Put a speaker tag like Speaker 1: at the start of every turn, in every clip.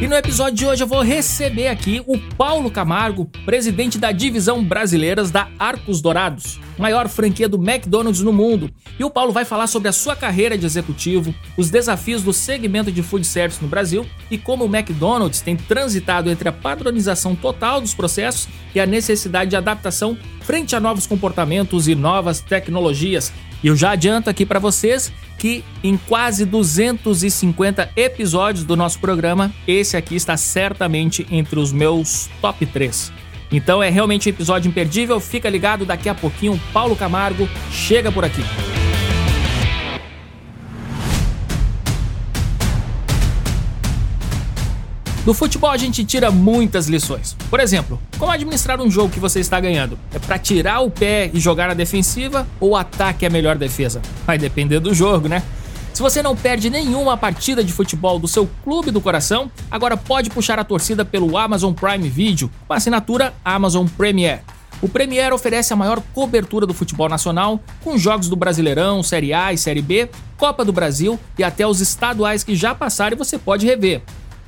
Speaker 1: E no episódio de hoje eu vou receber aqui o Paulo Camargo, presidente da divisão brasileiras da Arcos Dourados, maior franquia do McDonald's no mundo. E o Paulo vai falar sobre a sua carreira de executivo, os desafios do segmento de food service no Brasil e como o McDonald's tem transitado entre a padronização total dos processos e a necessidade de adaptação frente a novos comportamentos e novas tecnologias. E eu já adianto aqui para vocês que em quase 250 episódios do nosso programa, esse aqui está certamente entre os meus top 3. Então é realmente um episódio imperdível, fica ligado, daqui a pouquinho Paulo Camargo chega por aqui. Do futebol a gente tira muitas lições. Por exemplo, como administrar um jogo que você está ganhando? É para tirar o pé e jogar na defensiva ou o ataque é a melhor defesa? Vai depender do jogo, né? Se você não perde nenhuma partida de futebol do seu clube do coração, agora pode puxar a torcida pelo Amazon Prime Video com a assinatura Amazon Premier. O Premier oferece a maior cobertura do futebol nacional, com jogos do Brasileirão, Série A e Série B, Copa do Brasil e até os estaduais que já passaram e você pode rever.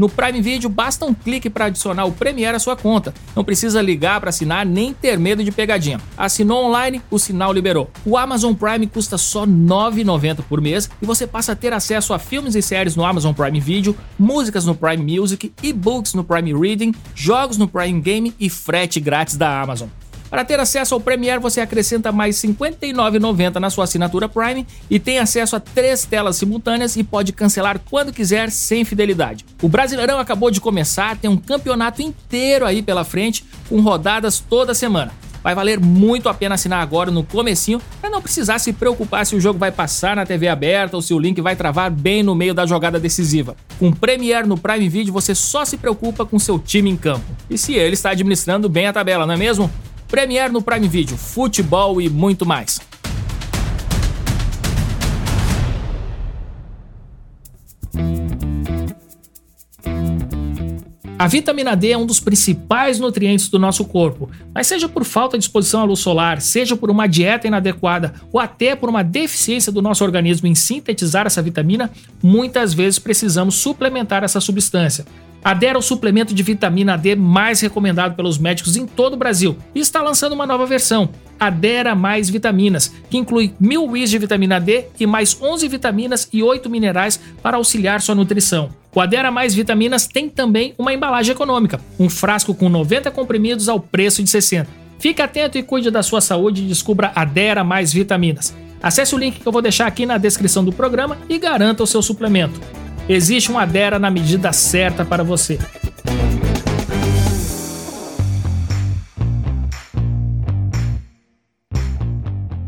Speaker 1: No Prime Video basta um clique para adicionar o Premiere à sua conta. Não precisa ligar para assinar nem ter medo de pegadinha. Assinou online, o sinal liberou. O Amazon Prime custa só R$ 9,90 por mês e você passa a ter acesso a filmes e séries no Amazon Prime Video, músicas no Prime Music, e-books no Prime Reading, jogos no Prime Game e frete grátis da Amazon. Para ter acesso ao Premiere, você acrescenta mais R$ 59,90 na sua assinatura Prime e tem acesso a três telas simultâneas e pode cancelar quando quiser sem fidelidade. O Brasileirão acabou de começar, tem um campeonato inteiro aí pela frente, com rodadas toda semana. Vai valer muito a pena assinar agora no comecinho para não precisar se preocupar se o jogo vai passar na TV aberta ou se o link vai travar bem no meio da jogada decisiva. Com Premiere no Prime Video você só se preocupa com seu time em campo. E se ele está administrando bem a tabela, não é mesmo? Premiere no Prime Video, futebol e muito mais. A vitamina D é um dos principais nutrientes do nosso corpo, mas seja por falta de exposição à luz solar, seja por uma dieta inadequada ou até por uma deficiência do nosso organismo em sintetizar essa vitamina, muitas vezes precisamos suplementar essa substância. A D é o suplemento de vitamina D mais recomendado pelos médicos em todo o Brasil e está lançando uma nova versão, a Dera Mais Vitaminas, que inclui mil WIs de vitamina D e mais 11 vitaminas e 8 minerais para auxiliar sua nutrição. O Adera Mais Vitaminas tem também uma embalagem econômica, um frasco com 90 comprimidos ao preço de 60. Fique atento e cuide da sua saúde e descubra Adera Mais Vitaminas. Acesse o link que eu vou deixar aqui na descrição do programa e garanta o seu suplemento. Existe uma Adera na medida certa para você.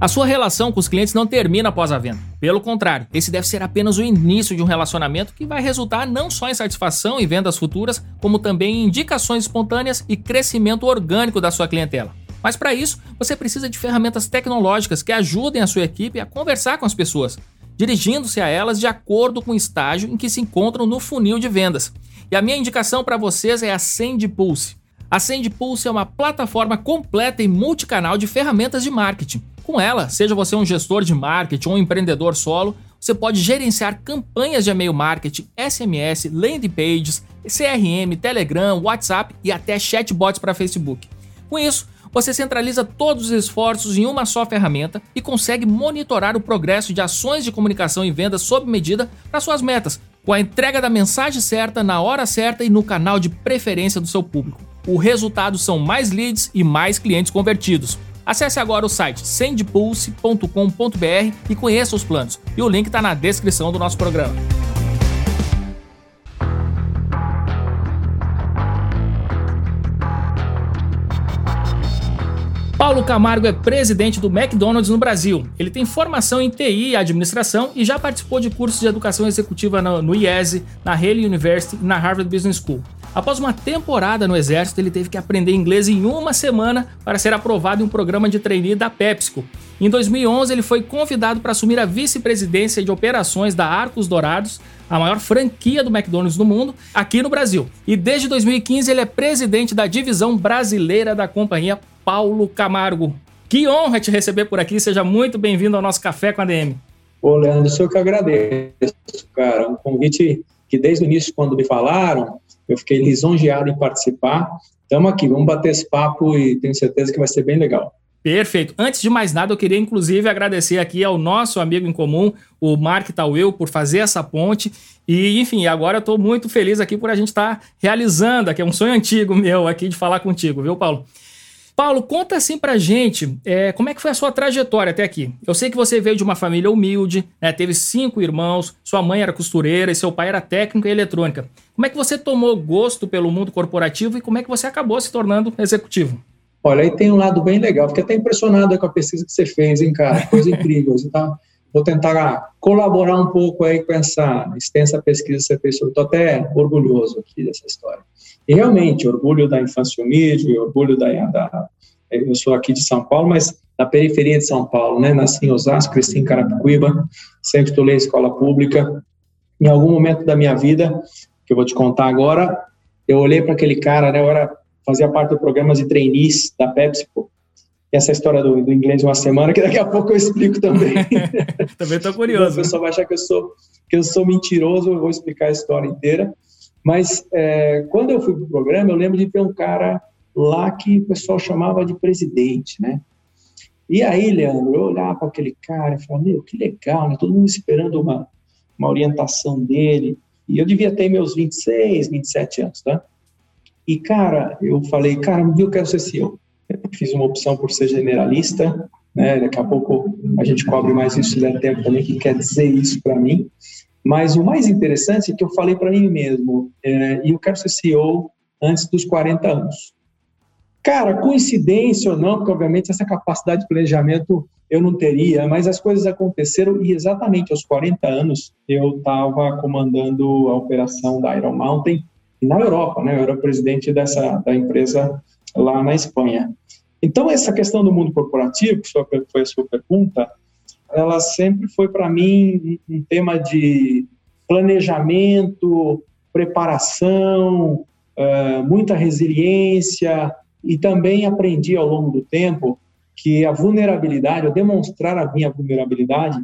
Speaker 1: A sua relação com os clientes não termina após a venda. Pelo contrário, esse deve ser apenas o início de um relacionamento que vai resultar não só em satisfação e vendas futuras, como também em indicações espontâneas e crescimento orgânico da sua clientela. Mas para isso, você precisa de ferramentas tecnológicas que ajudem a sua equipe a conversar com as pessoas, dirigindo-se a elas de acordo com o estágio em que se encontram no funil de vendas. E a minha indicação para vocês é a Send Pulse. A Send Pulse é uma plataforma completa e multicanal de ferramentas de marketing. Com ela, seja você um gestor de marketing ou um empreendedor solo, você pode gerenciar campanhas de e-mail marketing, SMS, landing pages, CRM, Telegram, WhatsApp e até chatbots para Facebook. Com isso, você centraliza todos os esforços em uma só ferramenta e consegue monitorar o progresso de ações de comunicação e vendas sob medida para suas metas, com a entrega da mensagem certa na hora certa e no canal de preferência do seu público. O resultado são mais leads e mais clientes convertidos. Acesse agora o site sendpulse.com.br e conheça os planos. E o link está na descrição do nosso programa. Paulo Camargo é presidente do McDonald's no Brasil. Ele tem formação em TI e administração e já participou de cursos de educação executiva no, IESE, na Haley University e na Harvard Business School. Após uma temporada no exército, ele teve que aprender inglês em uma semana para ser aprovado em um programa de trainee da PepsiCo. Em 2011, ele foi convidado para assumir a vice-presidência de operações da Arcos Dourados, a maior franquia do McDonald's do mundo, aqui no Brasil. E desde 2015 ele é presidente da divisão brasileira da companhia Paulo Camargo. Que honra te receber por aqui, seja muito bem-vindo ao nosso Café com a DM.
Speaker 2: Ô, Leandro, sou que agradeço, cara. Um convite que desde o início, quando me falaram, eu fiquei lisonjeado em participar. Estamos aqui, vamos bater esse papo e tenho certeza que vai ser bem legal.
Speaker 1: Perfeito. Antes de mais nada, eu queria inclusive agradecer aqui ao nosso amigo em comum, o Mark Tauel, por fazer essa ponte. E, enfim, agora eu estou muito feliz aqui por a gente estar tá realizando, aqui é um sonho antigo meu aqui de falar contigo, viu, Paulo? Paulo, conta assim pra gente é, como é que foi a sua trajetória até aqui. Eu sei que você veio de uma família humilde, né, teve cinco irmãos, sua mãe era costureira e seu pai era técnico em eletrônica. Como é que você tomou gosto pelo mundo corporativo e como é que você acabou se tornando executivo?
Speaker 2: Olha, aí tem um lado bem legal, fiquei até impressionado com a pesquisa que você fez, hein, cara? Coisa incrível. Tá, vou tentar colaborar um pouco aí com essa extensa pesquisa que você fez. Estou até orgulhoso aqui dessa história. E realmente, orgulho da infância humilde, orgulho da, da, Eu sou aqui de São Paulo, mas da periferia de São Paulo, né? Nasci em Osasco, cresci em Carapicuíba, sempre estudei escola pública. Em algum momento da minha vida, que eu vou te contar agora, eu olhei para aquele cara, né? Eu era, fazia parte do programa de trainees da PepsiCo. E essa história do, do inglês de uma semana, que daqui a pouco eu explico também.
Speaker 1: também estou curioso.
Speaker 2: O pessoal vai achar que eu sou que eu sou mentiroso, eu vou explicar a história inteira. Mas é, quando eu fui para o programa, eu lembro de ter um cara lá que o pessoal chamava de presidente, né? E aí, Leandro, eu olhava para aquele cara e falava, meu, que legal, né? Todo mundo esperando uma, uma orientação dele. E eu devia ter meus 26, 27 anos, tá? E, cara, eu falei, cara, eu quero ser CEO. Fiz uma opção por ser generalista, né? Daqui a pouco a gente cobre mais isso se der tempo também, que quer dizer isso para mim. Mas o mais interessante é que eu falei para mim mesmo, é, e eu quero ser CEO antes dos 40 anos. Cara, coincidência ou não, porque obviamente essa capacidade de planejamento eu não teria, mas as coisas aconteceram e exatamente aos 40 anos eu estava comandando a operação da Iron Mountain na Europa, né? Eu era presidente dessa da empresa lá na Espanha. Então essa questão do mundo corporativo, que foi a sua pergunta, ela sempre foi para mim um tema de planejamento, preparação, uh, muita resiliência e também aprendi ao longo do tempo que a vulnerabilidade, ou demonstrar a minha vulnerabilidade,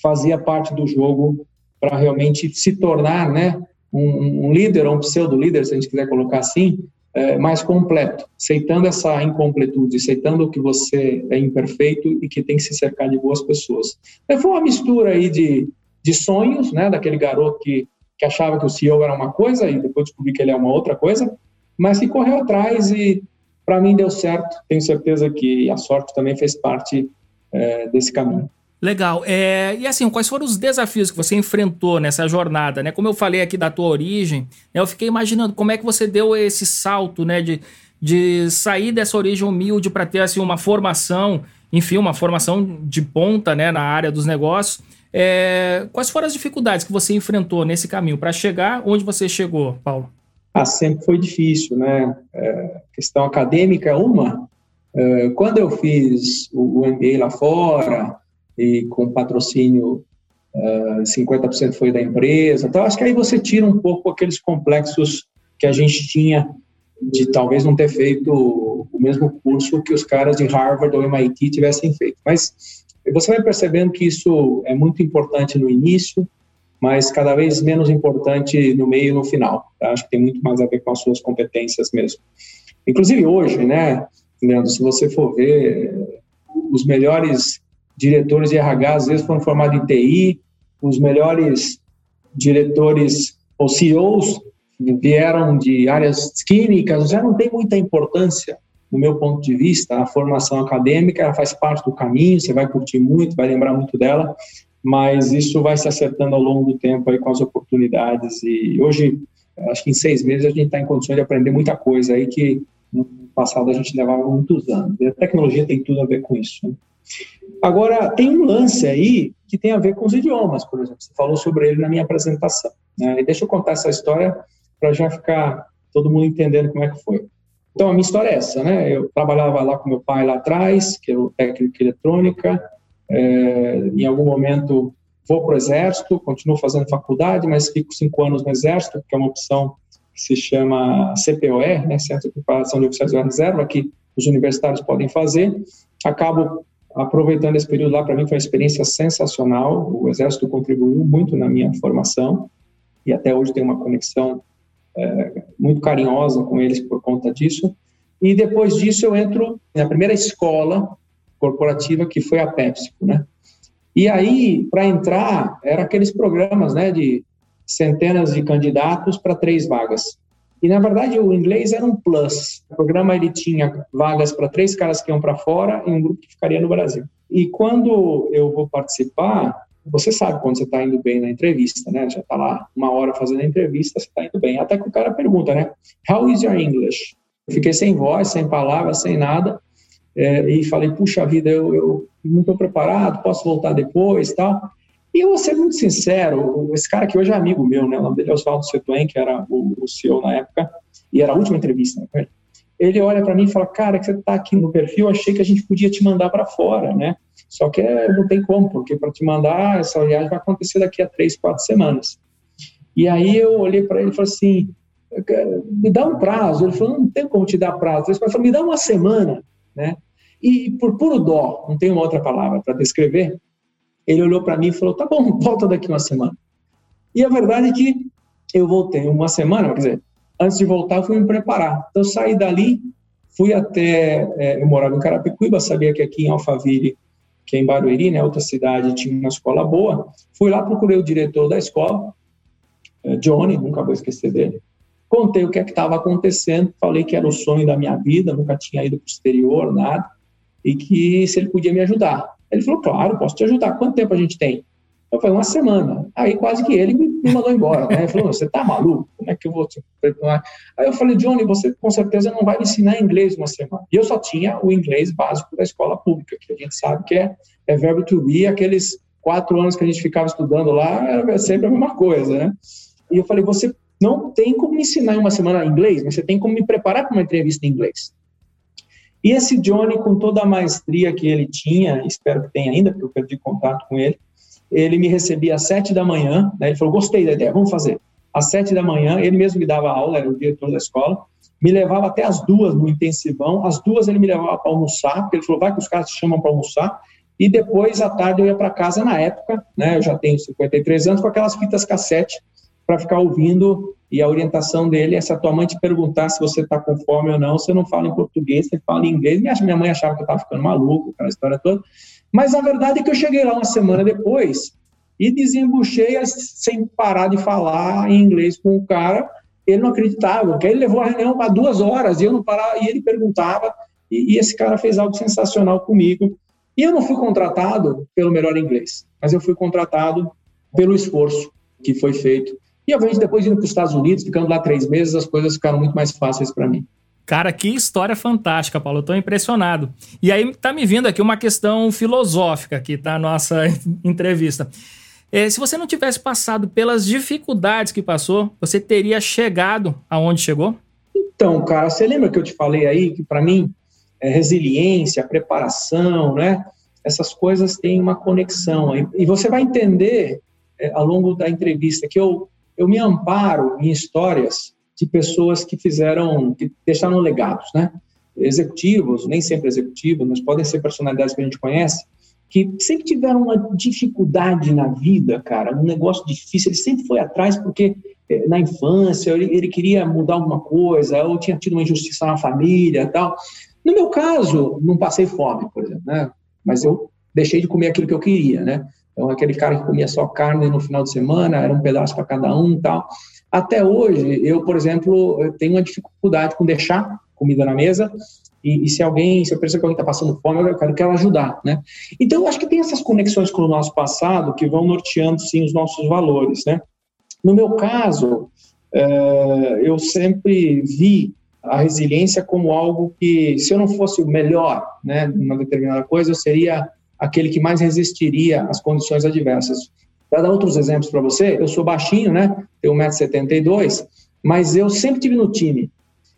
Speaker 2: fazia parte do jogo para realmente se tornar, né, um, um líder um pseudo líder, se a gente quiser colocar assim, é, mais completo, aceitando essa incompletude, aceitando que você é imperfeito e que tem que se cercar de boas pessoas. É, foi uma mistura aí de, de sonhos, né, daquele garoto que, que achava que o CEO era uma coisa e depois descobri que ele é uma outra coisa, mas que correu atrás e para mim deu certo. Tenho certeza que a sorte também fez parte é, desse caminho.
Speaker 1: Legal. É, e assim, quais foram os desafios que você enfrentou nessa jornada, né? Como eu falei aqui da tua origem, né, eu fiquei imaginando como é que você deu esse salto, né? De, de sair dessa origem humilde para ter assim uma formação, enfim, uma formação de ponta, né? Na área dos negócios. É, quais foram as dificuldades que você enfrentou nesse caminho para chegar onde você chegou, Paulo?
Speaker 2: Ah, sempre foi difícil, né? É, questão acadêmica é uma. É, quando eu fiz o, MBA lá fora, e com patrocínio uh, ah, 50% foi da empresa. Então, acho que aí você tira um pouco aqueles complexos que a gente tinha de talvez não ter feito o mesmo curso que os caras de Harvard ou MIT tivessem feito. Mas você vai percebendo que isso é muito importante no início, mas cada vez menos importante no meio e no final. Tá? Acho que tem muito mais a ver com as suas competências mesmo. Inclusive hoje, né, Leandro, se você for ver os melhores diretores de RH às vezes foram formados em TI, os melhores diretores ou CEOs vieram de áreas químicas, já não tem muita importância, no meu ponto de vista, a formação acadêmica ela faz parte do caminho, você vai curtir muito, vai lembrar muito dela, mas isso vai se acertando ao longo do tempo aí com as oportunidades e hoje, acho que em seis meses a gente está em condições de aprender muita coisa aí que passado a gente levava muitos anos. E a tecnologia tem tudo a ver com isso. Né? Agora, tem um lance aí que tem a ver com os idiomas, por exemplo. Você falou sobre ele na minha apresentação. Né? E deixa eu contar essa história para já ficar todo mundo entendendo como é que foi. Então, a minha história é essa, né? Eu trabalhava lá com meu pai lá atrás, que era o técnico de eletrônica. É, em algum momento vou para o exército, continuo fazendo faculdade, mas fico cinco anos no exército, que é uma opção que se chama CPOR, né? Centro de Preparação de Oficiais da Reserva, que os universitários podem fazer. Acabo aproveitando esse período lá, para mim foi uma experiência sensacional. O exército contribuiu muito na minha formação e até hoje tenho uma conexão é, muito carinhosa com eles por conta disso. E depois disso eu entro na primeira escola corporativa que foi a PepsiCo, né? E aí, para entrar, era aqueles programas, né, de centenas de candidatos para três vagas. E na verdade o inglês era um plus. O programa ele tinha vagas para três caras que iam para fora e um grupo que ficaria no Brasil. E quando eu vou participar, você sabe quando você está indo bem na entrevista, né? Já está lá uma hora fazendo a entrevista, você está indo bem. Até que o cara pergunta, né? How is your English? Eu fiquei sem voz, sem palavras, sem nada. É, e falei, puxa vida, eu, eu não estou preparado, posso voltar depois tal. E eu vou ser muito sincero, esse cara que hoje é amigo meu, né? O nome dele é Oswaldo Setuen, que era o, o CEO na época, e era a última entrevista né, ele. Olha para mim e fala, cara, que você está aqui no perfil, achei que a gente podia te mandar para fora, né? Só que não tem como, porque para te mandar, essa viagem vai acontecer daqui a três, quatro semanas. E aí eu olhei para ele e falei assim, me dá um prazo. Ele falou, não tem como te dar prazo. Ele falou, me dá uma semana, né? E por puro dó, não tem uma outra palavra para descrever, ele olhou para mim e falou, tá bom, volta daqui uma semana. E a verdade é que eu voltei uma semana, quer dizer, antes de voltar, eu fui me preparar. Então, saí dali, fui até, é, eu morava em Carapicuíba, sabia que aqui em Alphaville que é em Barueri, né, outra cidade, tinha uma escola boa. Fui lá, procurei o diretor da escola, eh, Johnny, nunca vou esquecer dele. Contei o que é estava acontecendo, falei que era o sonho da minha vida, nunca tinha ido para o exterior, nada, e que se ele podia me ajudar. Ele falou, claro, posso te ajudar. Quanto tempo a gente tem? Eu falei, uma semana. Aí quase que ele me mandou embora. Né? Ele falou, você tá maluco? Como é que eu vou te? Aí eu falei, Johnny, você com certeza não vai me ensinar inglês uma semana. E eu só tinha o inglês básico da escola pública, que a gente sabe que é, é verbo to be, aqueles quatro anos que a gente ficava estudando lá, era sempre a mesma coisa, né? E eu falei, você não tem como me ensinar em uma semana inglês, mas você tem como me preparar para uma entrevista em inglês. E esse Johnny, com toda a maestria que ele tinha, espero que tenha ainda, porque eu perdi contato com ele, ele me recebia às sete da manhã, né, ele falou, gostei da ideia, vamos fazer. Às sete da manhã, ele mesmo me dava aula, era o diretor da escola, me levava até as duas no intensivão, às duas ele me levava para almoçar, porque ele falou, vai que os caras te chamam para almoçar, e depois, à tarde, eu ia para casa. Na época, né, eu já tenho 53 anos, com aquelas fitas cassete, para ficar ouvindo, e a orientação dele é se a tua mãe te perguntar se você está com fome ou não, você não fala em português, você fala em inglês, minha mãe achava que eu estava ficando maluco, aquela história toda, mas a verdade é que eu cheguei lá uma semana depois e desembuchei sem parar de falar em inglês com o cara. Ele não acreditava, porque ele levou a reunião para duas horas e eu não parava, e ele perguntava, e, e esse cara fez algo sensacional comigo. E eu não fui contratado pelo melhor inglês, mas eu fui contratado pelo esforço que foi feito. E, obviamente, depois indo para os Estados Unidos, ficando lá três meses, as coisas ficaram muito mais fáceis para mim.
Speaker 1: Cara, que história fantástica, Paulo. Eu tô impressionado. E aí tá me vindo aqui uma questão filosófica aqui, tá? Nossa entrevista. É, se você não tivesse passado pelas dificuldades que passou, você teria chegado aonde chegou?
Speaker 2: Então, cara, você lembra que eu te falei aí que para mim é resiliência, preparação, né? Essas coisas têm uma conexão. E você vai entender é, ao longo da entrevista que eu, eu me amparo em histórias de pessoas que fizeram, que deixaram legados, né? Executivos, nem sempre executivos, mas podem ser personalidades que a gente conhece, que sempre tiveram uma dificuldade na vida, cara, um negócio difícil, ele sempre foi atrás porque eh, na infância ele, ele queria mudar alguma coisa, ou tinha tido uma injustiça na família tal. No meu caso, não passei fome, por exemplo, né? Mas eu deixei de comer aquilo que eu queria, né? Então, aquele cara que comia só carne no final de semana, era um pedaço para cada um tal. Até hoje, eu, por exemplo, eu tenho uma dificuldade com deixar comida na mesa e, e se alguém, se eu percebo que alguém está passando fome, eu quero, quero ajudar, né? Então, eu acho que tem essas conexões com o nosso passado que vão norteando, sim, os nossos valores, né? No meu caso, é, eu sempre vi a resiliência como algo que, se eu não fosse o melhor, né, numa determinada coisa, eu seria aquele que mais resistiria às condições adversas. Para dar outros exemplos para você, eu sou baixinho, né, tenho 1,72m, mas eu sempre tive no time.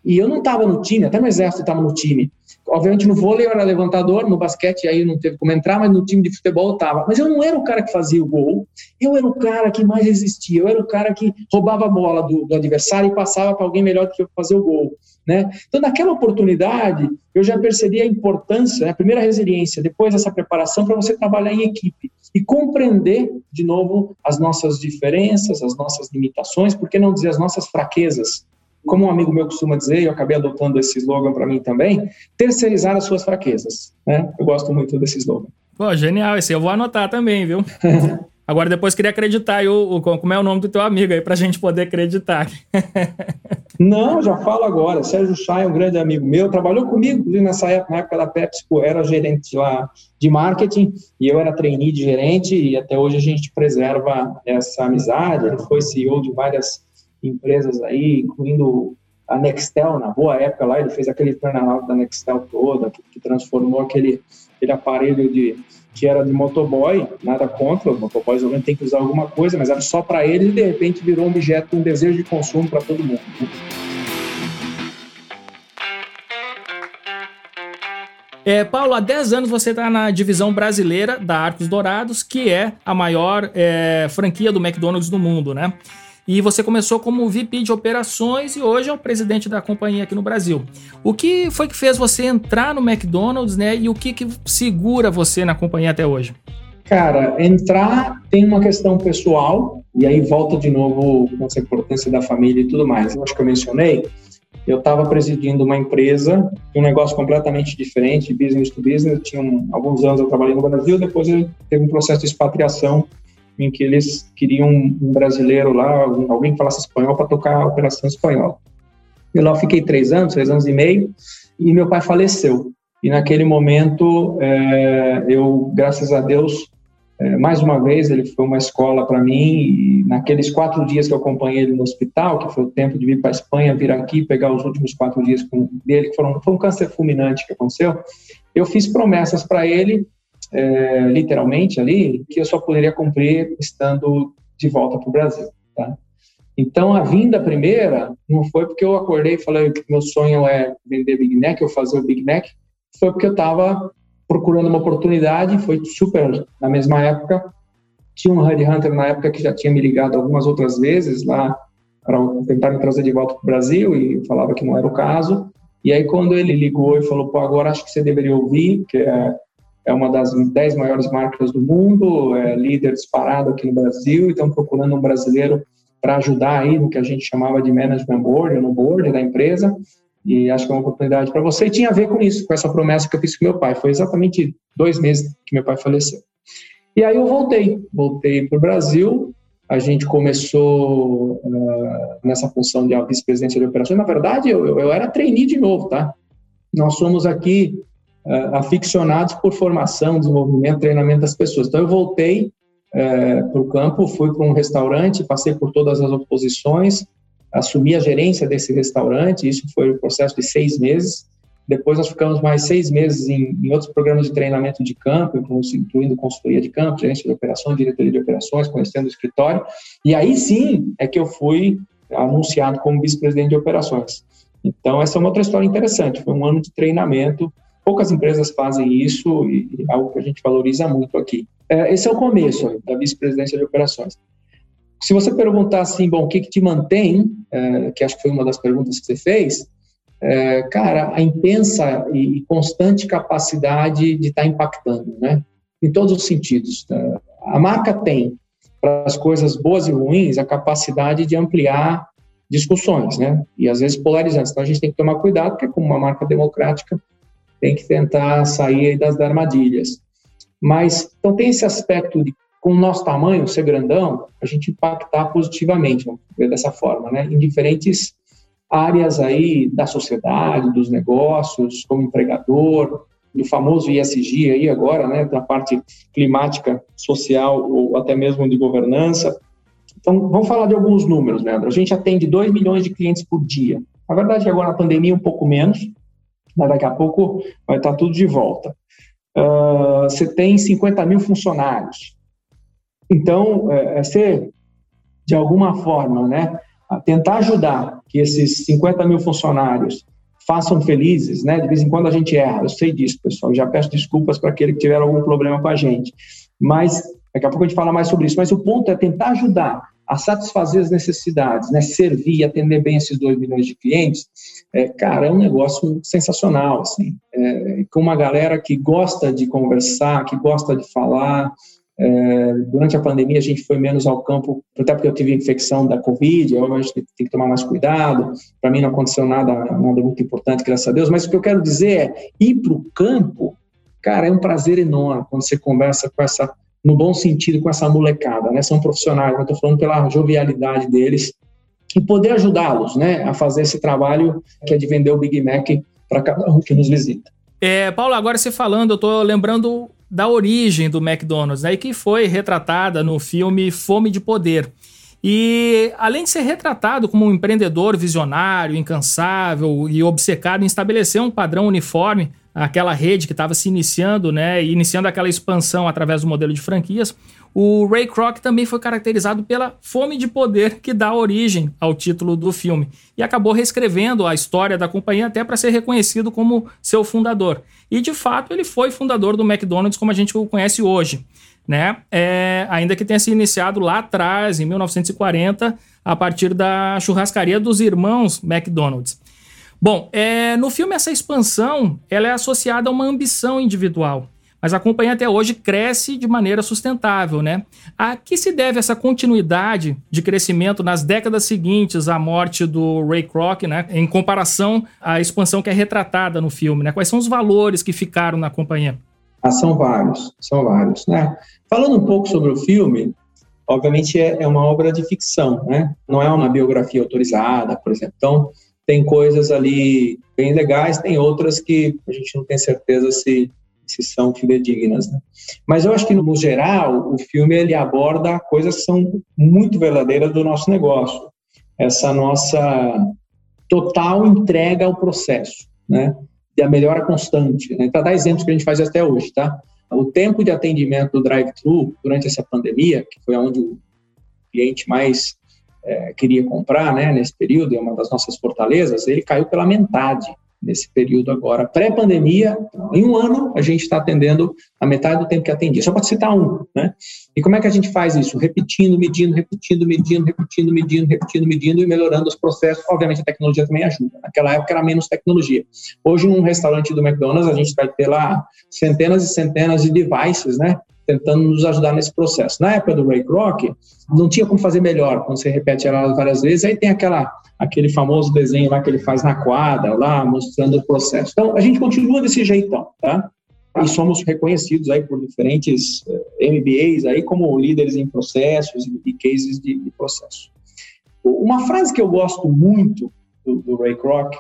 Speaker 2: E eu não estava no time, até no exército estava no time. Obviamente no vôlei eu era levantador, no basquete aí não teve como entrar, mas no time de futebol eu estava. Mas eu não era o cara que fazia o gol, eu era o cara que mais resistia, eu era o cara que roubava a bola do, do adversário e passava para alguém melhor do que eu fazer o gol. Né? Então, naquela oportunidade, eu já percebi a importância, né? a primeira resiliência, depois essa preparação para você trabalhar em equipe e compreender, de novo, as nossas diferenças, as nossas limitações, por que não dizer as nossas fraquezas? como um amigo meu costuma dizer, eu acabei adotando esse slogan para mim também, terceirizar as suas fraquezas. Né? Eu gosto muito desse slogan.
Speaker 1: Pô, genial, esse eu vou anotar também, viu? Agora depois queria acreditar aí, o, como é o nome do teu amigo aí, para a gente poder acreditar.
Speaker 2: Não, já falo agora. Sérgio Chay é um grande amigo meu, trabalhou comigo nessa época, na época da PepsiCo, era gerente lá de marketing e eu era trainee de gerente e até hoje a gente preserva essa amizade. Ele foi CEO de várias empresas aí, incluindo a Nextel, na boa época lá, ele fez aquele turnaround da Nextel toda, que, que, transformou aquele, aquele aparelho de, que era de motoboy, nada contra, os motoboys obviamente tem que usar alguma coisa, mas era só para eles e de repente virou um objeto, um desejo de consumo para todo mundo.
Speaker 1: É, Paulo, há 10 anos você está na divisão brasileira da Arcos Dourados, que é a maior é, franquia do McDonald's do mundo, né? E você começou como VP de operações e hoje é o presidente da companhia aqui no Brasil. O que foi que fez você entrar no McDonald's, né? E o que, que segura você na companhia até hoje?
Speaker 2: Cara, entrar tem uma questão pessoal, e aí volta de novo com essa importância da família e tudo mais. Eu acho que eu mencionei, eu estava presidindo uma empresa, um negócio completamente diferente, business to business. Tinha um, alguns anos eu trabalhei no Brasil, depois eu teve um processo de expatriação em que eles queriam um brasileiro lá, alguém que falasse espanhol para tocar a operação espanhola. Eu lá fiquei três anos, três anos e meio, e meu pai faleceu. E naquele momento, é, eu, graças a Deus, é, mais uma vez, ele foi uma escola para mim. Naqueles quatro dias que eu acompanhei ele no hospital, que foi o tempo de vir para a Espanha, vir aqui, pegar os últimos quatro dias com, dele, que foram, foi um câncer fulminante que aconteceu, eu fiz promessas para ele é, literalmente ali, que eu só poderia cumprir estando de volta para o Brasil. Tá? Então, a vinda primeira não foi porque eu acordei e falei que meu sonho é vender Big Mac, ou fazer o Big Mac, foi porque eu estava procurando uma oportunidade, foi super na mesma época. Tinha um Hunter na época que já tinha me ligado algumas outras vezes lá para tentar me trazer de volta para o Brasil e falava que não era o caso. E aí, quando ele ligou e falou, pô, agora acho que você deveria ouvir, que é é uma das dez maiores marcas do mundo, é líder disparado aqui no Brasil, e estão procurando um brasileiro para ajudar aí no que a gente chamava de management board, no board da empresa, e acho que é uma oportunidade para você. E tinha a ver com isso, com essa promessa que eu fiz com meu pai. Foi exatamente dois meses que meu pai faleceu. E aí eu voltei, voltei para o Brasil. A gente começou uh, nessa função de vice-presidência de operações. Na verdade, eu, eu, eu era trainee de novo, tá? Nós somos aqui uh, aficionados por formação, desenvolvimento, treinamento das pessoas. Então, eu voltei uh, para o campo, fui para um restaurante, passei por todas as oposições, assumi a gerência desse restaurante, isso foi um processo de seis meses. Depois nós ficamos mais seis meses em, em outros programas de treinamento de campo, incluindo consultoria de campo, gerência de operações, diretoria de operações, conhecendo o escritório. E aí sim é que eu fui anunciado como vice-presidente de operações. Então, essa é uma outra história interessante. Foi um ano de treinamento Poucas empresas fazem isso e é algo que a gente valoriza muito aqui. É, esse é o começo da vice-presidência de operações. Se você perguntar assim, bom, o que, que te mantém, é, que acho que foi uma das perguntas que você fez, é, cara, a intensa e constante capacidade de estar tá impactando, né? Em todos os sentidos. É, a marca tem, para as coisas boas e ruins, a capacidade de ampliar discussões, né? E às vezes polarizantes. Então a gente tem que tomar cuidado, porque como uma marca democrática, tem que tentar sair das armadilhas. Mas, então tem esse aspecto de, com o nosso tamanho, ser grandão, a gente impactar positivamente, vamos ver dessa forma, né? Em diferentes áreas aí da sociedade, dos negócios, como empregador, do famoso ISG aí agora, né? Da parte climática, social ou até mesmo de governança. Então, vamos falar de alguns números, Leandro. A gente atende 2 milhões de clientes por dia. Na verdade, agora na pandemia um pouco menos, mas daqui a pouco vai estar tudo de volta. Uh, você tem 50 mil funcionários. Então, é, é você, de alguma forma, né, tentar ajudar que esses 50 mil funcionários façam felizes, né? De vez em quando a gente erra, eu sei disso, pessoal. Já peço desculpas para aquele que tiver algum problema com a gente. Mas daqui a pouco a gente fala mais sobre isso. Mas o ponto é tentar ajudar a satisfazer as necessidades, né? Servir atender bem esses 2 milhões de clientes. É, cara, é um negócio sensacional, assim. É, com uma galera que gosta de conversar, que gosta de falar, é, durante a pandemia, a gente foi menos ao campo, até porque eu tive infecção da Covid, eu, a gente tem que tomar mais cuidado. Para mim, não aconteceu nada, nada muito importante, graças a Deus. Mas o que eu quero dizer é: ir para o campo, cara, é um prazer enorme quando você conversa com essa, no bom sentido, com essa molecada, né? São profissionais, eu estou falando pela jovialidade deles e poder ajudá-los, né, a fazer esse trabalho que é de vender o Big Mac para cada um que nos visita.
Speaker 1: É, Paulo, agora você falando, eu estou lembrando da origem do McDonald's, né, que foi retratada no filme Fome de Poder. E além de ser retratado como um empreendedor visionário, incansável e obcecado em estabelecer um padrão uniforme, aquela rede que estava se iniciando, né, iniciando aquela expansão através do modelo de franquias, o Ray Kroc também foi caracterizado pela fome de poder que dá origem ao título do filme e acabou reescrevendo a história da companhia até para ser reconhecido como seu fundador. E de fato ele foi fundador do McDonald's como a gente o conhece hoje, né? É, ainda que tenha se iniciado lá atrás, em 1940, a partir da churrascaria dos irmãos McDonald's. Bom, é, no filme essa expansão ela é associada a uma ambição individual mas a companhia até hoje cresce de maneira sustentável, né? A que se deve essa continuidade de crescimento nas décadas seguintes à morte do Ray Kroc, né? Em comparação à expansão que é retratada no filme, né? Quais são os valores que ficaram na companhia?
Speaker 2: Ah, são vários, são vários, né? Falando um pouco sobre o filme, obviamente é, é uma obra de ficção, né? Não é uma biografia autorizada, por exemplo. Então, tem coisas ali bem legais, tem outras que a gente não tem certeza se se são fidedignas. Né? Mas eu acho que, no geral, o filme ele aborda coisas que são muito verdadeiras do nosso negócio. Essa nossa total entrega ao processo, né? E a melhora constante. Né? Para dar exemplos que a gente faz até hoje, tá? O tempo de atendimento do drive-thru durante essa pandemia, que foi onde o cliente mais é, queria comprar, né, nesse período, é uma das nossas fortalezas, ele caiu pela metade nesse período agora, pré-pandemia, em um ano a gente está atendendo a metade do tempo que atendia, só para citar um, né? E como é que a gente faz isso? Repetindo, medindo, repetindo, medindo, repetindo, medindo, repetindo, medindo e melhorando os processos. Obviamente a tecnologia também ajuda. Naquela época era menos tecnologia. Hoje, num restaurante do McDonald's, a gente vai ter lá centenas e centenas de devices, né? Tentando nos ajudar nesse processo. Na época do Ray Kroc, não tinha como fazer melhor quando você repete ela várias vezes. Aí tem aquela aquele famoso desenho lá que ele faz na quadra, lá mostrando o processo. Então, a gente continua desse jeitão, tá? E somos reconhecidos aí por diferentes eh, MBAs aí como líderes em processos e cases de, de processo. Uma frase que eu gosto muito do, do Ray Kroc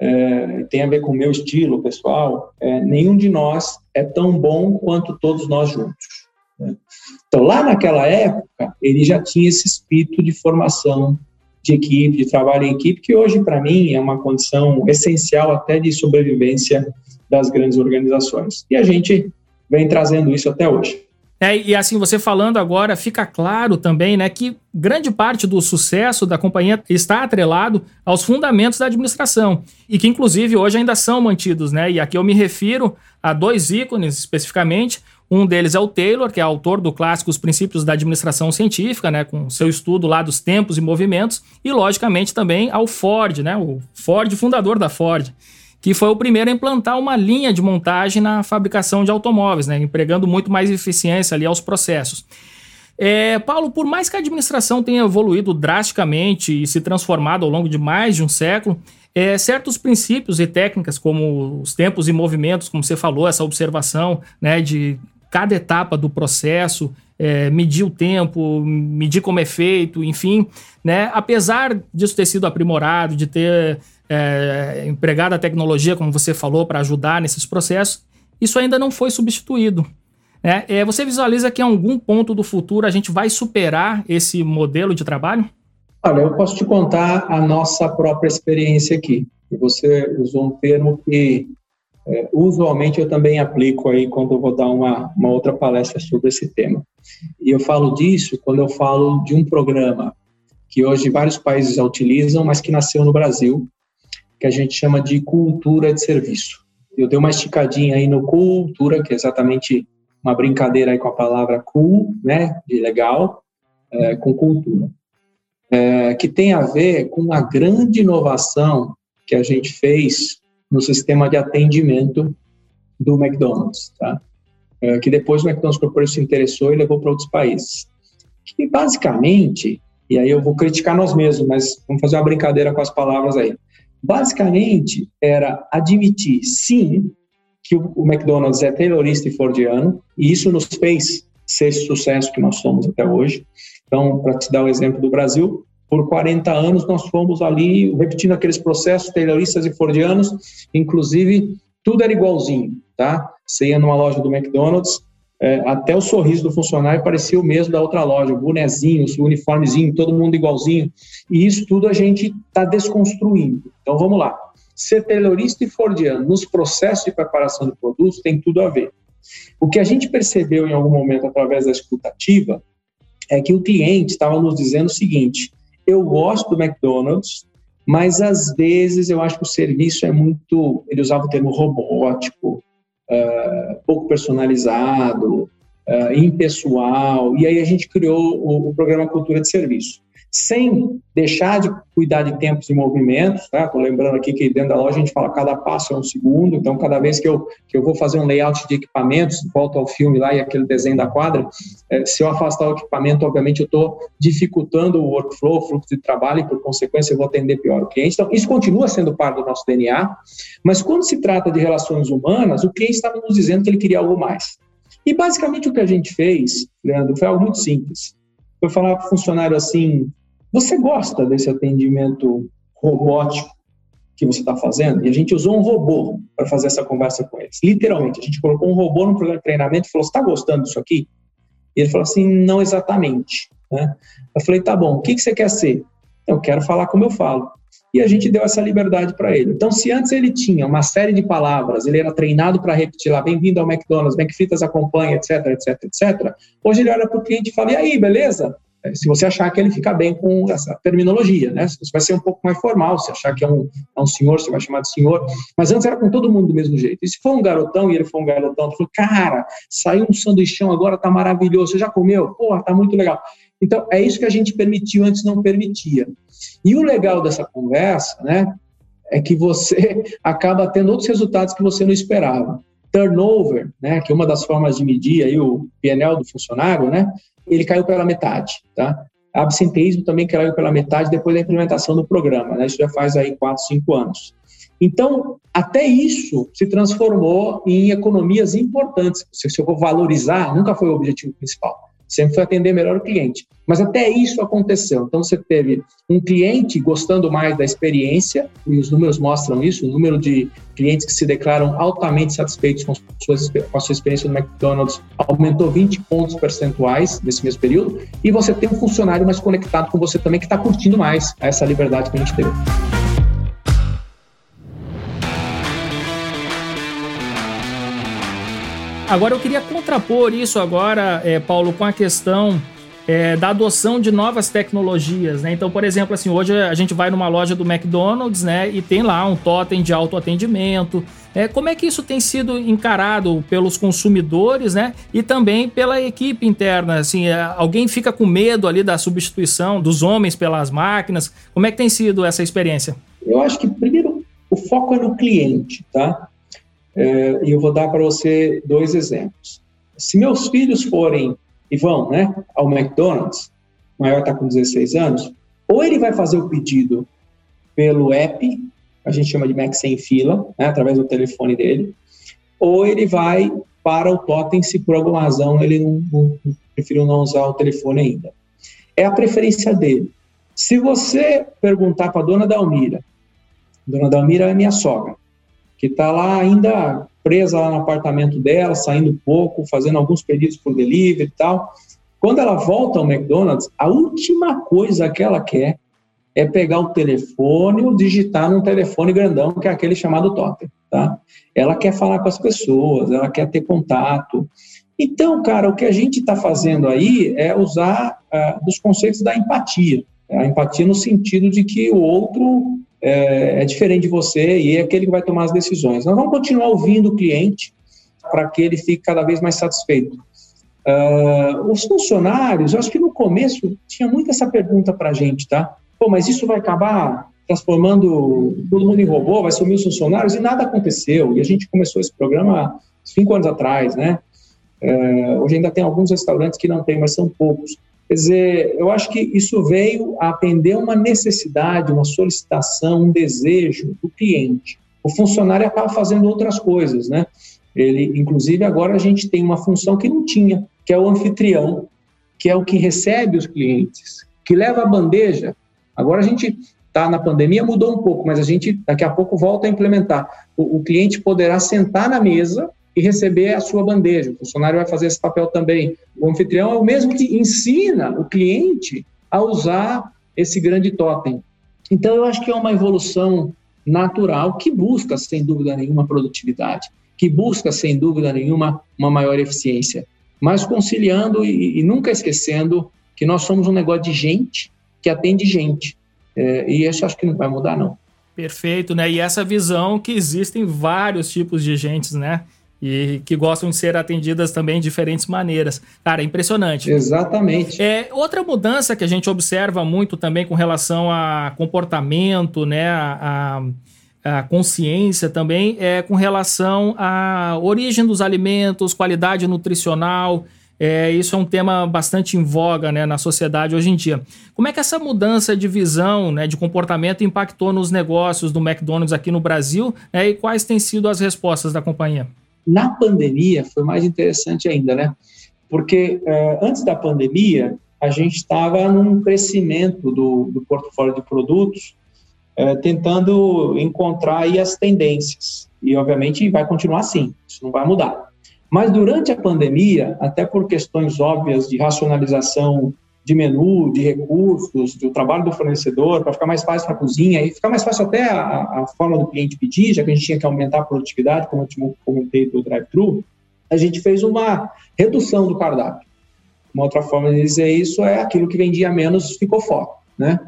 Speaker 2: é, tem a ver com o meu estilo pessoal, é, nenhum de nós é tão bom quanto todos nós juntos. Né? Então, lá naquela época, ele já tinha esse espírito de formação de equipe, de trabalho em equipe, que hoje, para mim, é uma condição essencial até de sobrevivência das grandes organizações. E a gente vem trazendo isso até hoje.
Speaker 1: É, e assim, você falando agora, fica claro também né, que grande parte do sucesso da companhia está atrelado aos fundamentos da administração. E que, inclusive, hoje ainda são mantidos. Né? E aqui eu me refiro a dois ícones especificamente. Um deles é o Taylor, que é autor do clássico Os Princípios da Administração Científica, né, com seu estudo lá dos tempos e movimentos, e logicamente também ao Ford, né, o Ford fundador da Ford, que foi o primeiro a implantar uma linha de montagem na fabricação de automóveis, né, empregando muito mais eficiência ali aos processos. É, Paulo, por mais que a administração tenha evoluído drasticamente e se transformado ao longo de mais de um século, é, certos princípios e técnicas, como os tempos e movimentos, como você falou, essa observação né, de cada etapa do processo, é, medir o tempo, medir como é feito, enfim, né? Apesar disso ter sido aprimorado, de ter é, a tecnologia, como você falou, para ajudar nesses processos, isso ainda não foi substituído. Né? É, você visualiza que em algum ponto do futuro a gente vai superar esse modelo de trabalho?
Speaker 2: Olha, eu posso te contar a nossa própria experiência aqui. Você usou um termo que é, usualmente eu também aplico aí quando eu vou dar uma, uma outra palestra sobre esse tema. E eu falo disso quando eu falo de um programa que hoje vários países já utilizam, mas que nasceu no Brasil, que a gente chama de cultura de serviço. Eu dei uma esticadinha aí no cultura, que é exatamente uma brincadeira aí com a palavra cool, né, de legal, é, com cultura, é, que tem a ver com a grande inovação que a gente fez no sistema de atendimento do McDonald's, tá? É, que depois o McDonald's Corporation se interessou e levou para outros países. Que basicamente, e aí eu vou criticar nós mesmos, mas vamos fazer uma brincadeira com as palavras aí. Basicamente, era admitir, sim, que o McDonald's é taylorista e fordiano, e isso nos fez ser esse sucesso que nós somos até hoje. Então, para te dar o exemplo do Brasil, por 40 anos nós fomos ali repetindo aqueles processos tayloristas e fordianos, inclusive tudo era igualzinho, tá? Você ia numa loja do McDonald's, é, até o sorriso do funcionário parecia o mesmo da outra loja, o bonezinho, o uniformezinho, todo mundo igualzinho. E isso tudo a gente está desconstruindo. Então vamos lá. Ser taylorista e fordiano nos processos de preparação de produtos tem tudo a ver. O que a gente percebeu em algum momento através da escutativa é que o cliente estava nos dizendo o seguinte: eu gosto do McDonald's, mas às vezes eu acho que o serviço é muito. Ele usava o termo robótico, uh, pouco personalizado, uh, impessoal, e aí a gente criou o, o programa Cultura de Serviço sem deixar de cuidar de tempos e movimentos, tá? Tô lembrando aqui que dentro da loja a gente fala cada passo é um segundo, então cada vez que eu, que eu vou fazer um layout de equipamentos, volto ao filme lá e aquele desenho da quadra, é, se eu afastar o equipamento, obviamente eu estou dificultando o workflow, o fluxo de trabalho e por consequência eu vou atender pior o cliente. Então isso continua sendo parte do nosso DNA, mas quando se trata de relações humanas, o cliente estava nos dizendo que ele queria algo mais. E basicamente o que a gente fez, Leandro, foi algo muito simples. Foi falar para o funcionário assim, você gosta desse atendimento robótico que você está fazendo? E a gente usou um robô para fazer essa conversa com eles. Literalmente, a gente colocou um robô no programa de treinamento e falou: Você está gostando disso aqui? E ele falou assim: Não exatamente. Né? Eu falei: Tá bom, o que, que você quer ser? Eu quero falar como eu falo. E a gente deu essa liberdade para ele. Então, se antes ele tinha uma série de palavras, ele era treinado para repetir lá, bem-vindo ao McDonald's, McFritas acompanha, etc, etc, etc. Hoje ele olha para o cliente e fala, e aí, beleza? É, se você achar que ele fica bem com essa terminologia, né? Você vai ser um pouco mais formal, se achar que é um, é um senhor, você vai chamar de senhor, mas antes era com todo mundo do mesmo jeito. E se for um garotão e ele for um garotão, tu falou, cara, saiu um sanduichão agora, tá maravilhoso, você já comeu? Porra, tá muito legal. Então, é isso que a gente permitiu, antes não permitia. E o legal dessa conversa, né, é que você acaba tendo outros resultados que você não esperava. Turnover, né, que é uma das formas de medir aí o PNL do funcionário, né, ele caiu pela metade, tá? Absenteísmo também caiu pela metade depois da implementação do programa, né? Isso já faz aí 4, 5 anos. Então, até isso se transformou em economias importantes. Se eu vou valorizar, nunca foi o objetivo principal sempre foi atender melhor o cliente. Mas até isso aconteceu. Então você teve um cliente gostando mais da experiência, e os números mostram isso, o número de clientes que se declaram altamente satisfeitos com, suas, com a sua experiência no McDonald's aumentou 20 pontos percentuais nesse mesmo período, e você tem um funcionário mais conectado com você também que está curtindo mais essa liberdade que a gente teve.
Speaker 1: Agora eu queria contrapor isso agora, é, Paulo, com a questão é, da adoção de novas tecnologias, né? Então, por exemplo, assim, hoje a gente vai numa loja do McDonald's, né, e tem lá um totem de autoatendimento. É, como é que isso tem sido encarado pelos consumidores, né, e também pela equipe interna? Assim, é, alguém fica com medo ali da substituição dos homens pelas máquinas? Como é que tem sido essa experiência?
Speaker 2: Eu acho que primeiro o foco é no cliente, tá? É, e eu vou dar para você dois exemplos. Se meus filhos forem e vão né, ao McDonald's, o maior está com 16 anos, ou ele vai fazer o pedido pelo app, a gente chama de Mac sem fila, né, através do telefone dele, ou ele vai para o totem se por alguma razão ele não, não, preferiu não usar o telefone ainda. É a preferência dele. Se você perguntar para a dona Dalmira, dona Dalmira é minha sogra, que está lá ainda presa lá no apartamento dela, saindo pouco, fazendo alguns pedidos por delivery e tal. Quando ela volta ao McDonald's, a última coisa que ela quer é pegar o telefone ou digitar num telefone grandão, que é aquele chamado totem, tá? Ela quer falar com as pessoas, ela quer ter contato. Então, cara, o que a gente está fazendo aí é usar uh, os conceitos da empatia. A empatia no sentido de que o outro é, é, diferente de você e é aquele que vai tomar as decisões. Nós vamos continuar ouvindo o cliente para que ele fique cada vez mais satisfeito. Uh, os funcionários, eu acho que no começo tinha muito essa pergunta para a gente, tá? Pô, mas isso vai acabar transformando todo mundo em robô, vai sumir os funcionários, e nada aconteceu. E a gente começou esse programa cinco anos atrás, né? Uh, hoje ainda tem alguns restaurantes que não tem, mas são poucos. Quer dizer, eu acho que isso veio a atender uma necessidade, uma solicitação, um desejo do cliente. O funcionário acaba fazendo outras coisas, né? Ele, inclusive, agora a gente tem uma função que não tinha, que é o anfitrião, que é o que recebe os clientes, que leva a bandeja. Agora a gente está na pandemia, mudou um pouco, mas a gente daqui a pouco volta a implementar. O, o cliente poderá sentar na mesa e receber a sua bandeja. O funcionário vai fazer esse papel também. O anfitrião é o mesmo que ensina o cliente a usar esse grande totem. Então, eu acho que é uma evolução natural que busca, sem dúvida nenhuma, produtividade, que busca, sem dúvida nenhuma, uma maior eficiência, mas conciliando e, e nunca esquecendo que nós somos um negócio de gente que atende gente. É, e isso acho que não vai mudar, não.
Speaker 1: Perfeito, né? E essa visão que existem vários tipos de gentes, né? E que gostam de ser atendidas também de diferentes maneiras. Cara, é impressionante.
Speaker 2: Exatamente.
Speaker 1: É, outra mudança que a gente observa muito também com relação a comportamento, né, a, a, a consciência também, é com relação à origem dos alimentos, qualidade nutricional. É, isso é um tema bastante em voga né, na sociedade hoje em dia. Como é que essa mudança de visão, né, de comportamento impactou nos negócios do McDonald's aqui no Brasil né, e quais têm sido as respostas da companhia?
Speaker 2: Na pandemia foi mais interessante ainda, né? Porque uh, antes da pandemia, a gente estava num crescimento do, do portfólio de produtos, uh, tentando encontrar as tendências. E, obviamente, vai continuar assim, isso não vai mudar. Mas durante a pandemia, até por questões óbvias de racionalização de menu, de recursos, do trabalho do fornecedor, para ficar mais fácil para a cozinha e ficar mais fácil até a, a, forma do cliente pedir, já que a gente tinha que aumentar a produtividade, como eu comentei do drive-thru, a gente fez uma redução do cardápio. Uma outra forma de dizer isso é aquilo que vendia menos ficou fora, né?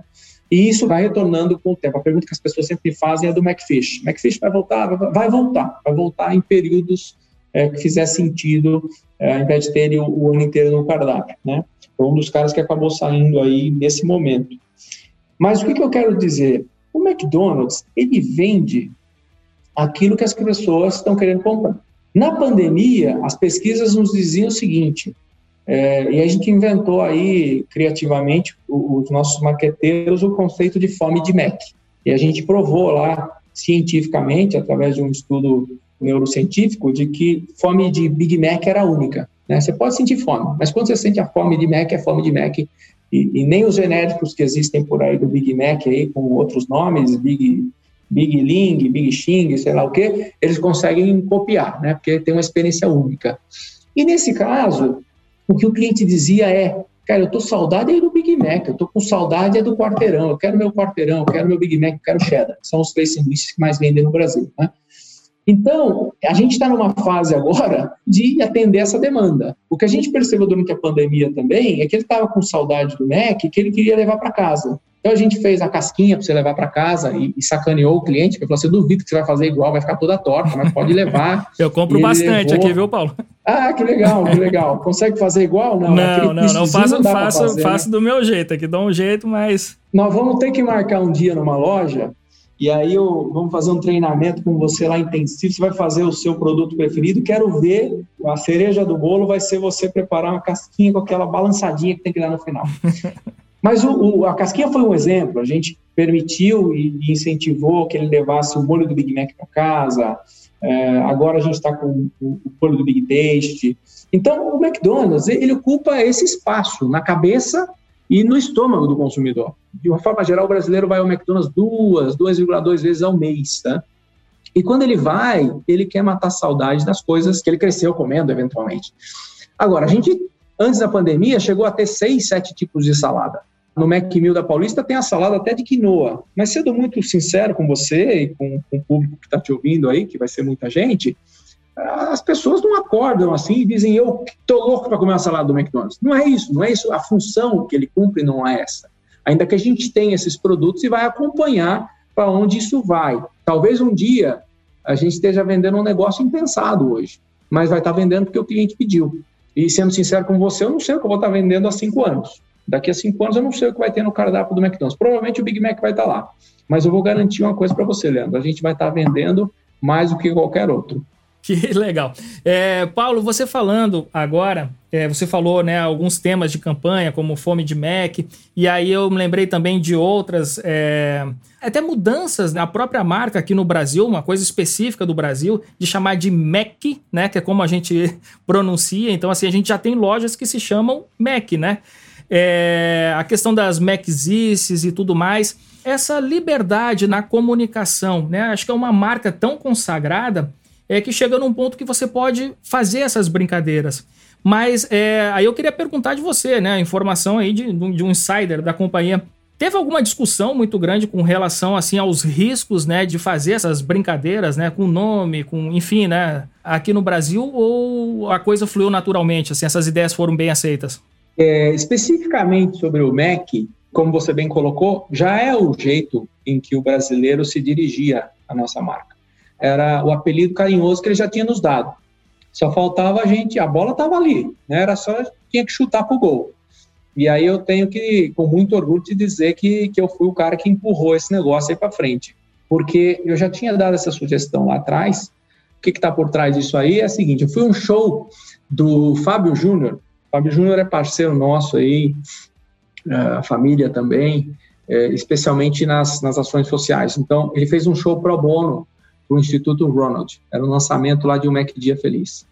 Speaker 2: E isso vai retornando com o tempo. A pergunta que as pessoas sempre fazem é do McFish. McFish vai voltar? Vai voltar. Vai voltar em períodos é, que fizer sentido, é, ao invés de ter o, o ano inteiro no cardápio, né? Foi um dos caras que acabou saindo aí nesse momento. Mas o que, que eu quero dizer? O McDonald's, ele vende aquilo que as pessoas estão querendo comprar. Na pandemia, as pesquisas nos diziam o seguinte, é, e a gente inventou aí, criativamente, os nossos marqueteiros, o conceito de fome de Mac. E a gente provou lá, cientificamente, através de um estudo neurocientífico, de que fome de Big Mac era única. Né? Você pode sentir fome, mas quando você sente a fome de Mac, é fome de Mac. E, e nem os genéricos que existem por aí do Big Mac, aí, com outros nomes, Big, Big Ling, Big Xing, sei lá o quê, eles conseguem copiar, né? porque tem uma experiência única. E nesse caso, o que o cliente dizia é, cara, eu tô saudade aí do Big Mac, eu tô com saudade é do quarteirão, eu quero meu quarteirão, eu quero meu Big Mac, eu quero cheddar. São os três sanduíches que mais vendem no Brasil, né? Então, a gente está numa fase agora de atender essa demanda. O que a gente percebeu durante a pandemia também é que ele estava com saudade do Mac que ele queria levar para casa. Então a gente fez a casquinha para você levar para casa e, e, sacaneou o cliente, que falou assim: duvido que você vai fazer igual, vai ficar toda torta, mas pode levar.
Speaker 1: Eu compro bastante levou... aqui, viu, Paulo?
Speaker 2: Ah, que legal, que legal. Consegue fazer igual?
Speaker 1: Não, não, não, não. Faço, faço, fazer, faço né? do meu jeito aqui, dou um jeito, mas.
Speaker 2: Nós vamos ter que marcar um dia numa loja e aí eu, vamos fazer um treinamento com você lá intensivo, você vai fazer o seu produto preferido, quero ver, a cereja do bolo vai ser você preparar uma casquinha com aquela balançadinha que tem que dar no final. Mas o, o, a casquinha foi um exemplo, a gente permitiu e, e, incentivou que ele levasse o molho do Big Mac para casa, é, agora a gente está com o, o molho do Big Taste. Então, o McDonald's, ele ocupa esse espaço na cabeça e no estômago do consumidor. De uma forma geral, o brasileiro vai ao McDonald's duas, 2,2 vezes ao mês, tá? E quando ele vai, ele quer matar saudade das coisas que ele cresceu comendo, eventualmente. Agora, a gente, antes da pandemia, chegou a ter seis, sete tipos de salada. no Mac Mill da Paulista tem a salada até de quinoa. Mas sendo muito sincero com você e com, com o público que está te ouvindo aí, que vai ser muita gente, as pessoas não acordam assim e dizem eu tô louco para comer uma salada do McDonald's. Não é isso, não é isso. A função que ele cumpre não é essa. Ainda que a gente tenha esses produtos e vai acompanhar para onde isso vai. Talvez um dia a gente esteja vendendo um negócio impensado hoje, mas vai estar tá vendendo porque o cliente pediu. E sendo sincero com você, eu não sei o que eu vou estar tá vendendo há cinco anos. Daqui a cinco anos eu não sei o que vai ter no cardápio do McDonald's. Provavelmente o Big Mac vai estar tá lá. Mas eu vou garantir uma coisa para você, Leandro. A gente vai estar vendendo mais do que qualquer outro.
Speaker 1: Que legal. É, Paulo, você falando agora, é, você falou né, alguns temas de campanha, como fome de Mac, e aí eu me lembrei também de outras, é, até mudanças na própria marca aqui no Brasil, uma coisa específica do Brasil, de chamar de Mac, né, que é como a gente pronuncia. Então, assim, a gente já tem lojas que se chamam Mac, né? É, a questão das Macices e tudo mais. Essa liberdade na comunicação, né? Acho que é uma marca tão consagrada é que chega num ponto que você pode fazer essas brincadeiras. Mas é, aí eu queria perguntar de você, né? A informação aí de, de um insider da companhia. Teve alguma discussão muito grande com relação assim aos riscos, né, de fazer essas brincadeiras, né, com nome, com, enfim, né, aqui no Brasil ou a coisa fluiu naturalmente, assim, essas ideias foram bem aceitas?
Speaker 2: É, especificamente sobre o MEC, como você bem colocou, já é o jeito em que o brasileiro se dirigia à nossa marca era o apelido carinhoso que ele já tinha nos dado. Só faltava a gente, a bola estava ali, né? Era só tinha que chutar para o gol. E aí eu tenho que, com muito orgulho, te dizer que, que eu fui o cara que empurrou esse negócio aí para frente. Porque eu já tinha dado essa sugestão lá atrás. O que está por trás disso aí é o seguinte: eu fui um show do Fábio Júnior. Fábio Júnior é parceiro nosso aí, é, a família também, é, especialmente nas, nas ações sociais. Então, ele fez um show pro bono para o Instituto Ronald. Era um lançamento lá de um Mac Dia Feliz.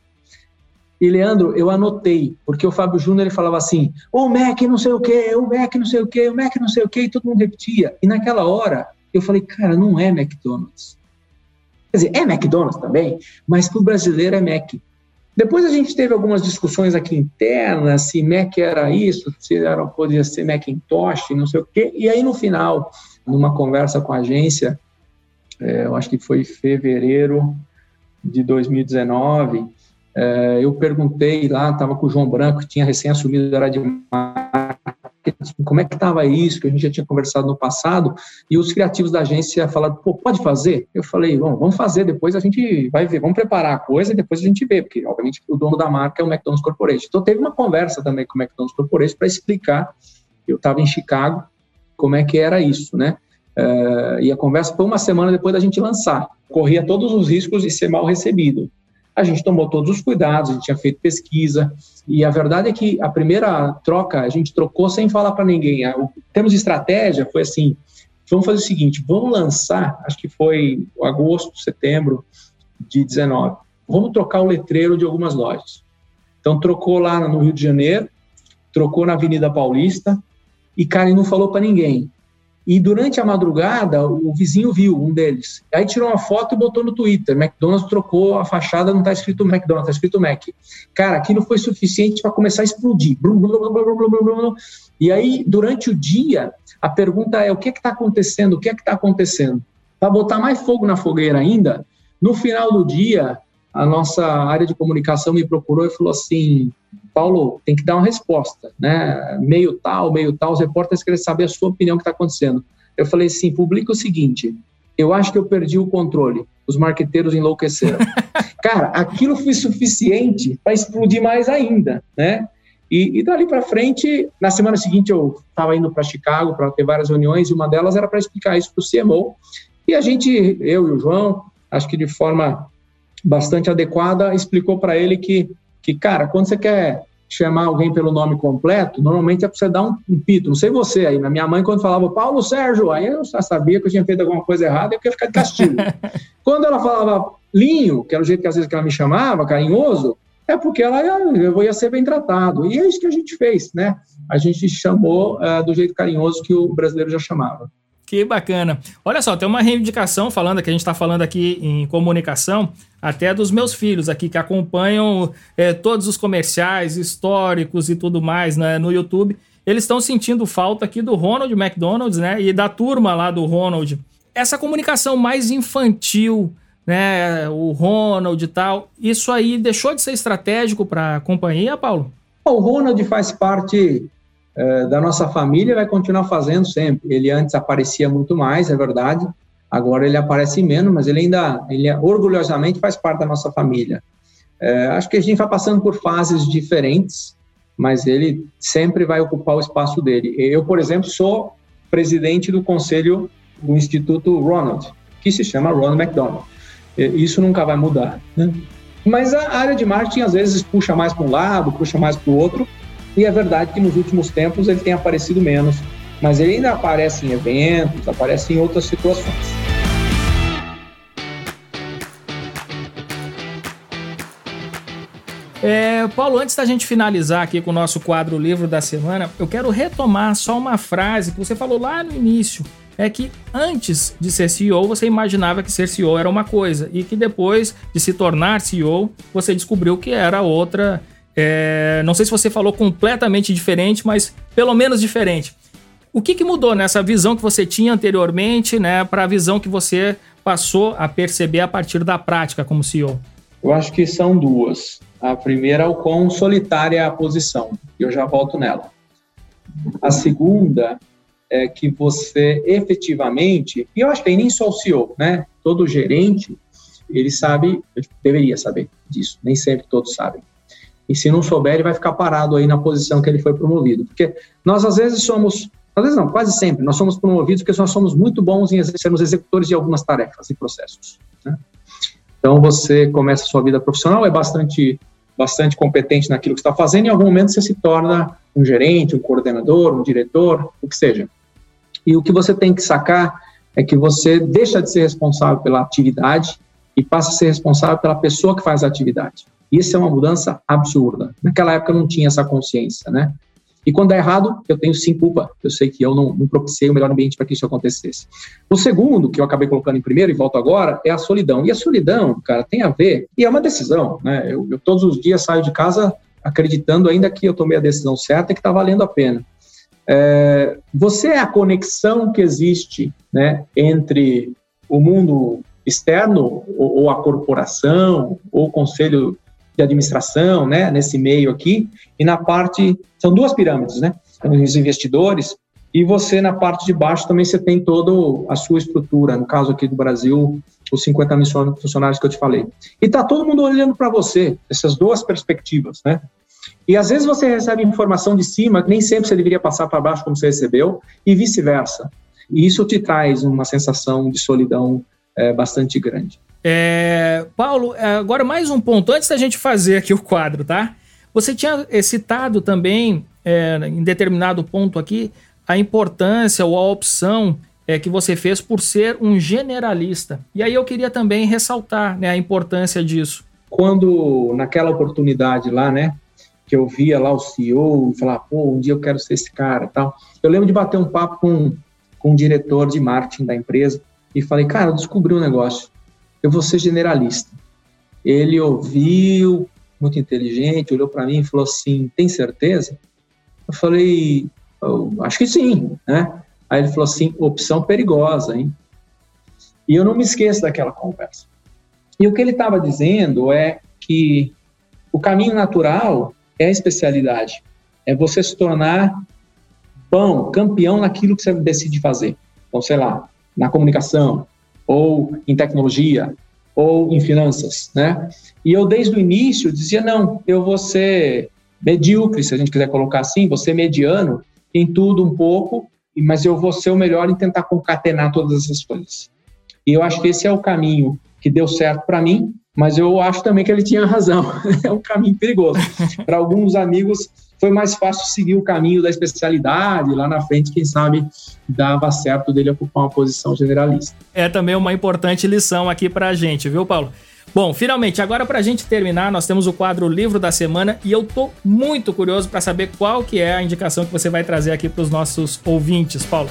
Speaker 2: E, Leandro, eu anotei, porque o Fábio Júnior ele falava assim, o Mac não sei o quê, o Mac não sei o quê, o Mac não sei o quê, e todo mundo repetia. E naquela hora, eu falei, cara, não é McDonald's. Quer dizer, é McDonald's também, mas para o brasileiro é Mac. Depois a gente teve algumas discussões aqui internas, se Mac era isso, se era, podia ser Macintosh, não sei o quê. E aí, no final, numa conversa com a agência, é, eu acho que foi fevereiro de 2019, é, eu perguntei lá, estava com o João Branco, que tinha recém assumido, era de marketing, como é que estava isso, que a gente já tinha conversado no passado, e os criativos da agência falaram, pô, pode fazer? Eu falei, bom, vamos fazer, depois a gente vai ver, vamos preparar a coisa e depois a gente vê, porque, obviamente, o dono da marca é o McDonald's Corporation. Então, teve uma conversa também com o McDonald's Corporation para explicar, eu estava em Chicago, como é que era isso, né? Uh, e a conversa foi uma semana depois da gente lançar. Corria todos os riscos de ser mal recebido. A gente tomou todos os cuidados, a gente tinha feito pesquisa, e a verdade é que a primeira troca a gente trocou sem falar para ninguém. O termos de estratégia foi assim: vamos fazer o seguinte, vamos lançar, acho que foi agosto, setembro de 19, vamos trocar o letreiro de algumas lojas. Então trocou lá no Rio de Janeiro, trocou na Avenida Paulista, e cara, não falou para ninguém. E durante a madrugada, o vizinho viu um deles. Aí tirou uma foto e botou no Twitter. McDonald's trocou a fachada, não está escrito McDonald's, está escrito Mac. Cara, aquilo foi suficiente para começar a explodir. E aí, durante o dia, a pergunta é: o que é está acontecendo? O que é está acontecendo? Para botar mais fogo na fogueira ainda, no final do dia, a nossa área de comunicação me procurou e falou assim: Paulo, tem que dar uma resposta, né? Meio tal, meio tal, os repórteres querem saber a sua opinião que está acontecendo. Eu falei assim: publica o seguinte, eu acho que eu perdi o controle, os marqueteiros enlouqueceram. Cara, aquilo foi suficiente para explodir mais ainda, né? E, e dali para frente, na semana seguinte eu estava indo para Chicago para ter várias reuniões e uma delas era para explicar isso para o CMO. E a gente, eu e o João, acho que de forma bastante adequada, explicou para ele que, que, cara, quando você quer chamar alguém pelo nome completo, normalmente é para você dar um, um, pito. Não sei você aí, mas minha mãe, quando falava Paulo Sérgio, aí eu já sabia que eu tinha feito alguma coisa errada e eu queria ficar de castigo. quando ela falava Linho, que era o jeito que às vezes que ela me chamava, carinhoso, é porque ela eu ia ser bem tratado. E é isso que a gente fez, né? A gente chamou uh, do jeito carinhoso que o brasileiro já chamava.
Speaker 1: Que bacana. Olha só, tem uma reivindicação falando que a gente está falando aqui em comunicação, até dos meus filhos aqui que acompanham é, todos os comerciais históricos e tudo mais né, no YouTube. eles estão sentindo falta aqui do Ronald McDonald's, né? E da turma lá do Ronald. Essa comunicação mais infantil, né? O Ronald e tal, isso aí deixou de ser estratégico para a companhia, Paulo?
Speaker 2: O Ronald faz parte é, da nossa família vai continuar fazendo sempre. Ele antes aparecia muito mais, é verdade. Agora ele aparece menos, mas ele ainda, ele orgulhosamente faz parte da nossa família. É, acho que a gente vai passando por fases diferentes, mas ele sempre vai ocupar o espaço dele. Eu, por exemplo, sou presidente do conselho do Instituto Ronald, que se chama Ronald McDonald. Isso nunca vai mudar. Né? Mas a área de marketing às vezes puxa mais para um lado, puxa mais para o outro, e é verdade que nos últimos tempos ele tem aparecido menos, mas ele ainda aparece em eventos, aparece em outras situações.
Speaker 1: É, Paulo, antes da gente finalizar aqui com o nosso quadro Livro da Semana, eu quero retomar só uma frase que você falou lá no início. É que antes de ser CEO, você imaginava que ser CEO era uma coisa, e que depois de se tornar CEO, você descobriu que era outra. É, não sei se você falou completamente diferente, mas pelo menos diferente. O que, que mudou nessa visão que você tinha anteriormente, né, para a visão que você passou a perceber a partir da prática como CEO?
Speaker 2: Eu acho que são duas. A primeira é o quão solitária é a posição, e eu já volto nela. A segunda é que você efetivamente, e eu acho que nem só o CEO, né? Todo gerente, ele sabe, deveria saber disso, nem sempre todos sabem. E se não souber, ele vai ficar parado aí na posição que ele foi promovido. Porque nós, às vezes, somos, às vezes não, quase sempre, nós somos promovidos porque nós somos muito bons em sermos executores de algumas tarefas e processos. Né? Então, você começa a sua vida profissional, é bastante bastante competente naquilo que está fazendo, e em algum momento você se torna um gerente, um coordenador, um diretor, o que seja. E o que você tem que sacar é que você deixa de ser responsável pela atividade e passa a ser responsável pela pessoa que faz a atividade. Isso é uma mudança absurda. Naquela época eu não tinha essa consciência, né? E quando é errado, eu tenho sim culpa. Eu sei que eu não, não propiciei o melhor ambiente para que isso acontecesse. O segundo, que eu acabei colocando em primeiro e volto agora, é a solidão. E a solidão, cara, tem a ver, e é uma decisão, né? Eu, eu todos os dias saio de casa acreditando ainda que eu tomei a decisão certa e que está valendo a pena. É, você é a conexão que existe né, entre o mundo externo, ou, ou, a corporação, ou o conselho de administração, né, nesse meio aqui, e na parte, são duas pirâmides, né, os investidores, e você na parte de baixo também você tem toda a sua estrutura, no caso aqui do Brasil, os 50 mil funcionários que eu te falei. E tá todo mundo olhando para você, essas duas perspectivas, né? E às vezes você recebe informação de cima que nem sempre você deveria passar para baixo como você recebeu, e vice-versa. E isso te traz uma sensação de solidão é, bastante grande.
Speaker 1: É, Paulo, é, agora mais um ponto, antes da gente fazer aqui o quadro, tá? Você tinha é, citado também, é, em determinado ponto aqui, a importância ou a opção é, que você fez por ser um generalista. E aí eu queria também ressaltar né, a importância disso.
Speaker 2: Quando, naquela oportunidade lá, né, que eu via lá o CEO e falar, pô, um dia eu quero ser esse cara tal. Eu lembro de bater um papo com, com um diretor de marketing da empresa e falei, cara, eu descobri um negócio eu vou ser generalista. Ele ouviu, muito inteligente, olhou para mim e falou assim: tem certeza? Eu falei: acho que sim, né? Aí ele falou assim: opção perigosa, hein? E eu não me esqueço daquela conversa. E o que ele estava dizendo é que o caminho natural é a especialidade, é você se tornar bom, campeão naquilo que você decide fazer. Então, sei lá, na comunicação, ou em tecnologia, ou em finanças, né? E eu, desde o início, dizia, não, eu vou ser medíocre, se a gente quiser colocar assim, vou ser mediano em tudo um pouco, mas eu vou ser o melhor em tentar concatenar todas essas coisas. E eu acho que esse é o caminho que deu certo para mim, mas eu acho também que ele tinha razão. é um caminho perigoso. para alguns amigos foi mais fácil seguir o caminho da especialidade, lá na frente, quem sabe dava certo dele ocupar uma posição generalista.
Speaker 1: É também uma importante lição aqui para a gente, viu, Paulo? Bom, finalmente, agora para a gente terminar, nós temos o quadro Livro da Semana e eu tô muito curioso para saber qual que é a indicação que você vai trazer aqui para os nossos ouvintes, Paulo.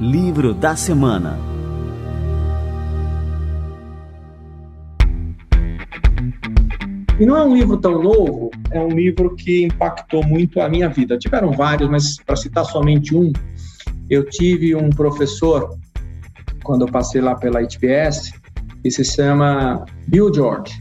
Speaker 3: Livro da Semana
Speaker 2: E não é um livro tão novo, é um livro que impactou muito a minha vida. Tiveram vários, mas para citar somente um, eu tive um professor, quando eu passei lá pela HBS, que se chama Bill George.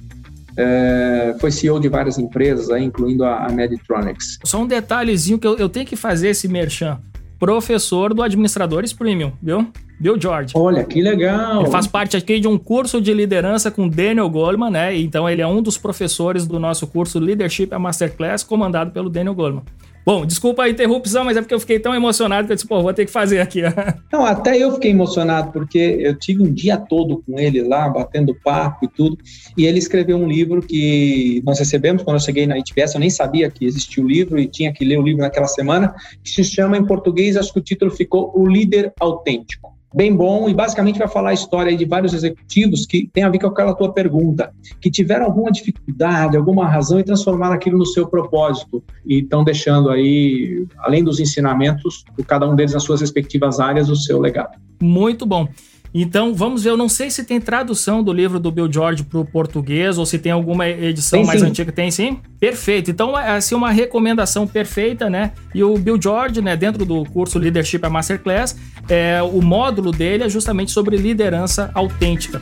Speaker 2: É, foi CEO de várias empresas, aí, incluindo a, a Meditronics.
Speaker 1: Só um detalhezinho que eu, eu tenho que fazer esse merchan professor do Administradores Premium, viu? Bill George.
Speaker 2: Olha, que legal!
Speaker 1: Ele faz parte aqui de um curso de liderança com Daniel Goleman, né? Então ele é um dos professores do nosso curso Leadership a Masterclass, comandado pelo Daniel Goleman. Bom, desculpa a interrupção, mas é porque eu fiquei tão emocionado que eu disse, pô, vou ter que fazer aqui.
Speaker 2: Não, até eu fiquei emocionado, porque eu tive um dia todo com ele lá, batendo papo e tudo, e ele escreveu um livro que nós recebemos quando eu cheguei na ITBS, eu nem sabia que existia o livro e tinha que ler o livro naquela semana, que se chama em português, acho que o título ficou O Líder Autêntico bem bom e basicamente vai falar a história de vários executivos que tem a ver com aquela tua pergunta, que tiveram alguma dificuldade, alguma razão e transformaram aquilo no seu propósito e estão deixando aí, além dos ensinamentos, cada um deles nas suas respectivas áreas, o seu legado.
Speaker 1: Muito bom. Então, vamos ver. Eu não sei se tem tradução do livro do Bill George para o português ou se tem alguma edição tem, mais sim. antiga. Tem sim? Perfeito. Então, é assim, uma recomendação perfeita, né? E o Bill George, né, dentro do curso Leadership a Masterclass, é, o módulo dele é justamente sobre liderança autêntica.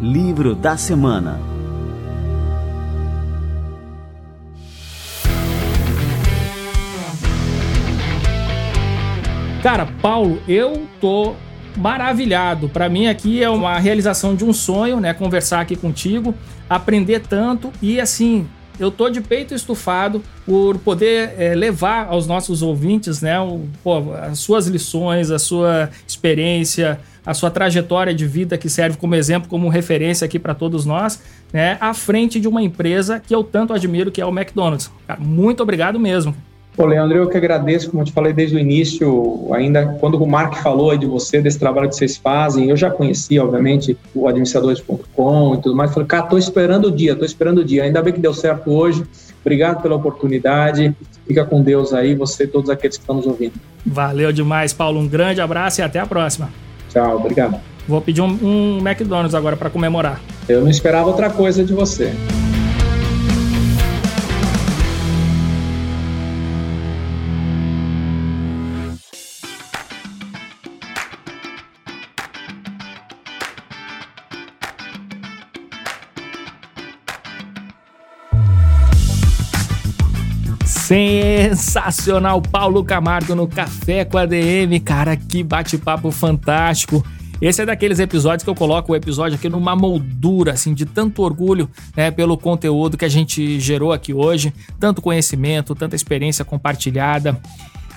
Speaker 3: Livro da Semana
Speaker 1: Cara, Paulo, eu tô maravilhado. Para mim aqui é uma realização de um sonho, né? Conversar aqui contigo, aprender tanto e assim, eu tô de peito estufado por poder é, levar aos nossos ouvintes, né, o, pô, as suas lições, a sua experiência, a sua trajetória de vida que serve como exemplo, como referência aqui para todos nós, né, à frente de uma empresa que eu tanto admiro, que é o McDonald's. Cara, muito obrigado mesmo.
Speaker 2: Pô, Leandro, eu que agradeço, como eu te falei desde o início, ainda quando o Mark falou de você, desse trabalho que vocês fazem, eu já conhecia, obviamente, o administradores.com e tudo mais, falei, cara, tô esperando o dia, tô esperando o dia, ainda bem que deu certo hoje, obrigado pela oportunidade, fica com Deus aí, você e todos aqueles que estão nos ouvindo.
Speaker 1: Valeu demais, Paulo, um grande abraço e até a próxima.
Speaker 2: Tchau, obrigado.
Speaker 1: Vou pedir um, um McDonald's agora para comemorar.
Speaker 2: Eu não esperava outra coisa de você.
Speaker 1: Sensacional, Paulo Camargo no Café com a DM, cara, que bate-papo fantástico. Esse é daqueles episódios que eu coloco o episódio aqui numa moldura, assim, de tanto orgulho, né, pelo conteúdo que a gente gerou aqui hoje, tanto conhecimento, tanta experiência compartilhada.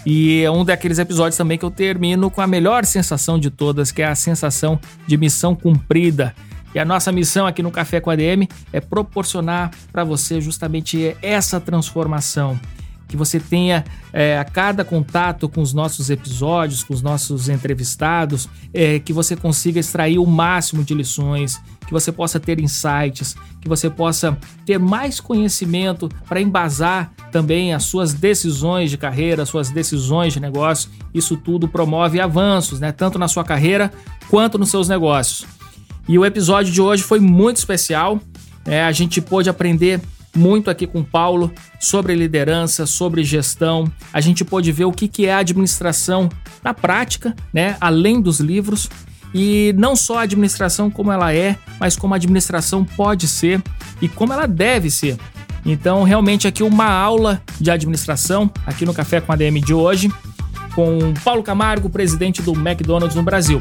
Speaker 1: E é um daqueles episódios também que eu termino com a melhor sensação de todas, que é a sensação de missão cumprida. E a nossa missão aqui no Café com a DM é proporcionar para você justamente essa transformação que você tenha é, a cada contato com os nossos episódios, com os nossos entrevistados, é, que você consiga extrair o máximo de lições, que você possa ter insights, que você possa ter mais conhecimento para embasar também as suas decisões de carreira, as suas decisões de negócio. Isso tudo promove avanços, né? Tanto na sua carreira quanto nos seus negócios. E o episódio de hoje foi muito especial. É, a gente pôde aprender muito aqui com o Paulo sobre liderança, sobre gestão. A gente pôde ver o que, que é a administração na prática, né? Além dos livros. E não só a administração como ela é, mas como a administração pode ser e como ela deve ser. Então, realmente aqui uma aula de administração aqui no Café com a DM de hoje, com Paulo Camargo, presidente do McDonald's no Brasil.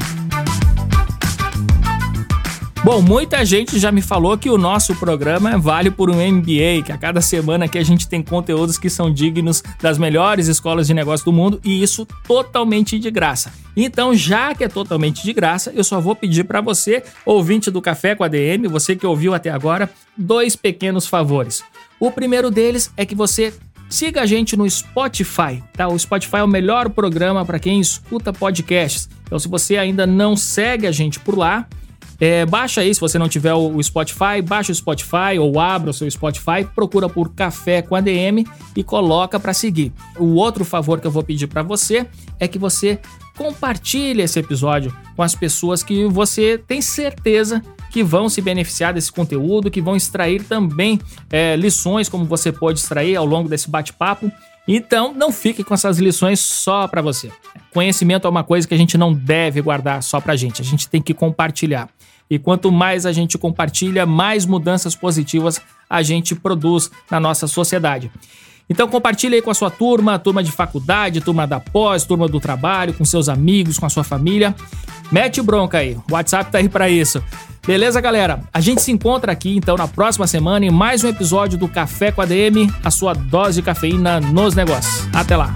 Speaker 1: Bom, muita gente já me falou que o nosso programa vale por um MBA, que a cada semana aqui a gente tem conteúdos que são dignos das melhores escolas de negócio do mundo e isso totalmente de graça. Então, já que é totalmente de graça, eu só vou pedir para você, ouvinte do Café com a DM, você que ouviu até agora, dois pequenos favores. O primeiro deles é que você Siga a gente no Spotify, tá? O Spotify é o melhor programa para quem escuta podcasts. Então, se você ainda não segue a gente por lá, é, baixa aí, se você não tiver o Spotify, baixa o Spotify ou abra o seu Spotify, procura por Café com ADM e coloca para seguir. O outro favor que eu vou pedir para você é que você compartilhe esse episódio com as pessoas que você tem certeza que vão se beneficiar desse conteúdo, que vão extrair também é, lições como você pode extrair ao longo desse bate-papo. Então, não fique com essas lições só para você. Conhecimento é uma coisa que a gente não deve guardar só para gente, a gente tem que compartilhar. E quanto mais a gente compartilha, mais mudanças positivas a gente produz na nossa sociedade. Então compartilhe aí com a sua turma, turma de faculdade, turma da pós, turma do trabalho, com seus amigos, com a sua família. Mete bronca aí, o WhatsApp tá aí para isso. Beleza, galera? A gente se encontra aqui então na próxima semana em mais um episódio do Café com a DM, a sua dose de cafeína nos negócios. Até lá.